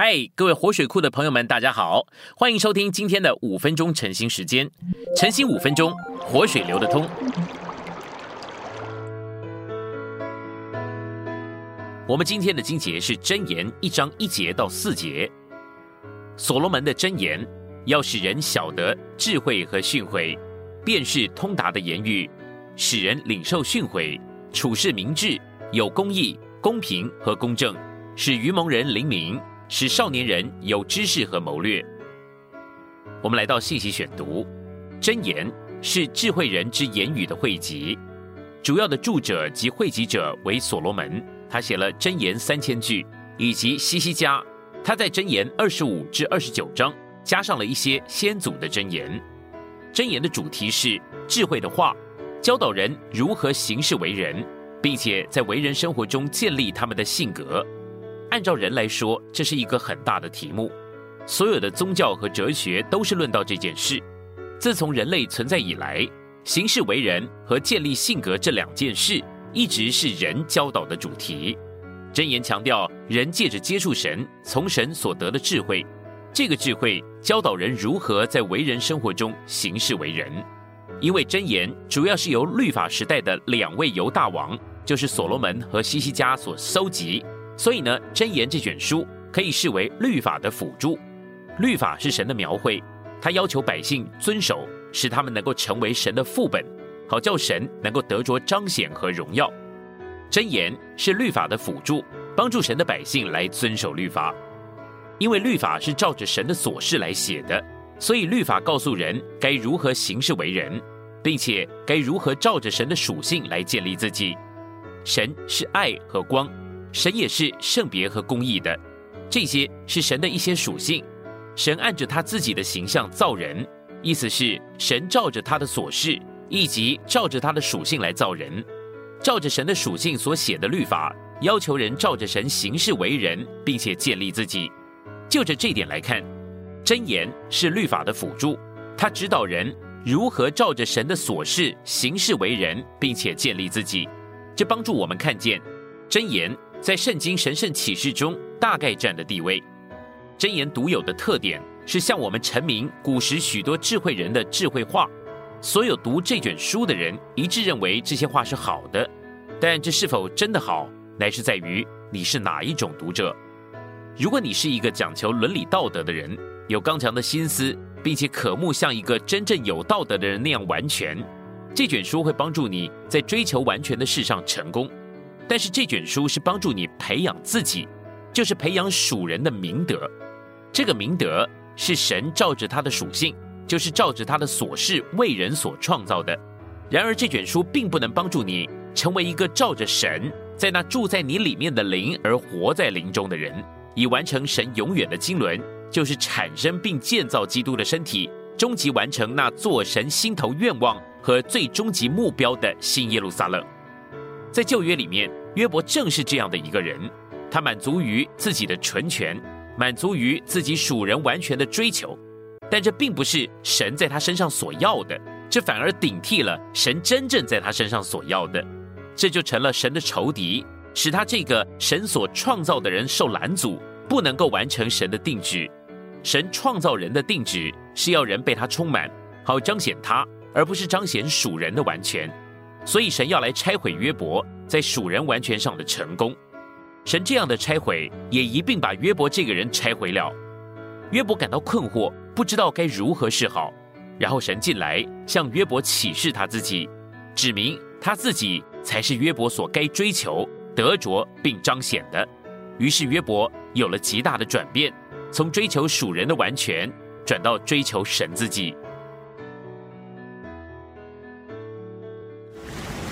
嗨，各位活水库的朋友们，大家好，欢迎收听今天的五分钟晨兴时间。晨兴五分钟，活水流得通。我们今天的经节是箴言一章一节到四节。所罗门的箴言，要使人晓得智慧和训诲，便是通达的言语，使人领受训诲，处事明智，有公义、公平和公正，使愚蒙人灵敏。使少年人有知识和谋略。我们来到信息选读，箴言是智慧人之言语的汇集，主要的著者及汇集者为所罗门，他写了箴言三千句，以及西西家，他在箴言二十五至二十九章加上了一些先祖的箴言。箴言的主题是智慧的话，教导人如何行事为人，并且在为人生活中建立他们的性格。按照人来说，这是一个很大的题目。所有的宗教和哲学都是论到这件事。自从人类存在以来，行事为人和建立性格这两件事，一直是人教导的主题。箴言强调，人借着接触神，从神所得的智慧，这个智慧教导人如何在为人生活中行事为人。因为箴言主要是由律法时代的两位犹大王，就是所罗门和西西家所收集。所以呢，箴言这卷书可以视为律法的辅助。律法是神的描绘，他要求百姓遵守，使他们能够成为神的副本，好叫神能够得着彰显和荣耀。箴言是律法的辅助，帮助神的百姓来遵守律法。因为律法是照着神的所事来写的，所以律法告诉人该如何行事为人，并且该如何照着神的属性来建立自己。神是爱和光。神也是圣别和公义的，这些是神的一些属性。神按着他自己的形象造人，意思是神照着他的所事，以及照着他的属性来造人。照着神的属性所写的律法，要求人照着神行事为人，并且建立自己。就着这点来看，箴言是律法的辅助，它指导人如何照着神的所事行事为人，并且建立自己。这帮助我们看见箴言。在圣经神圣启示中，大概占的地位。箴言独有的特点是向我们陈明古时许多智慧人的智慧话。所有读这卷书的人一致认为这些话是好的，但这是否真的好，乃是在于你是哪一种读者。如果你是一个讲求伦理道德的人，有刚强的心思，并且渴慕像一个真正有道德的人那样完全，这卷书会帮助你在追求完全的事上成功。但是这卷书是帮助你培养自己，就是培养属人的明德。这个明德是神照着他的属性，就是照着他的所事为人所创造的。然而这卷书并不能帮助你成为一个照着神在那住在你里面的灵而活在灵中的人，以完成神永远的经纶，就是产生并建造基督的身体，终极完成那做神心头愿望和最终极目标的新耶路撒冷。在旧约里面，约伯正是这样的一个人，他满足于自己的纯全，满足于自己属人完全的追求，但这并不是神在他身上所要的，这反而顶替了神真正在他身上所要的，这就成了神的仇敌，使他这个神所创造的人受拦阻，不能够完成神的定旨。神创造人的定旨是要人被他充满，好彰显他，而不是彰显属人的完全。所以神要来拆毁约伯在属人完全上的成功，神这样的拆毁也一并把约伯这个人拆毁了。约伯感到困惑，不知道该如何是好。然后神进来向约伯启示他自己，指明他自己才是约伯所该追求、得着并彰显的。于是约伯有了极大的转变，从追求属人的完全，转到追求神自己。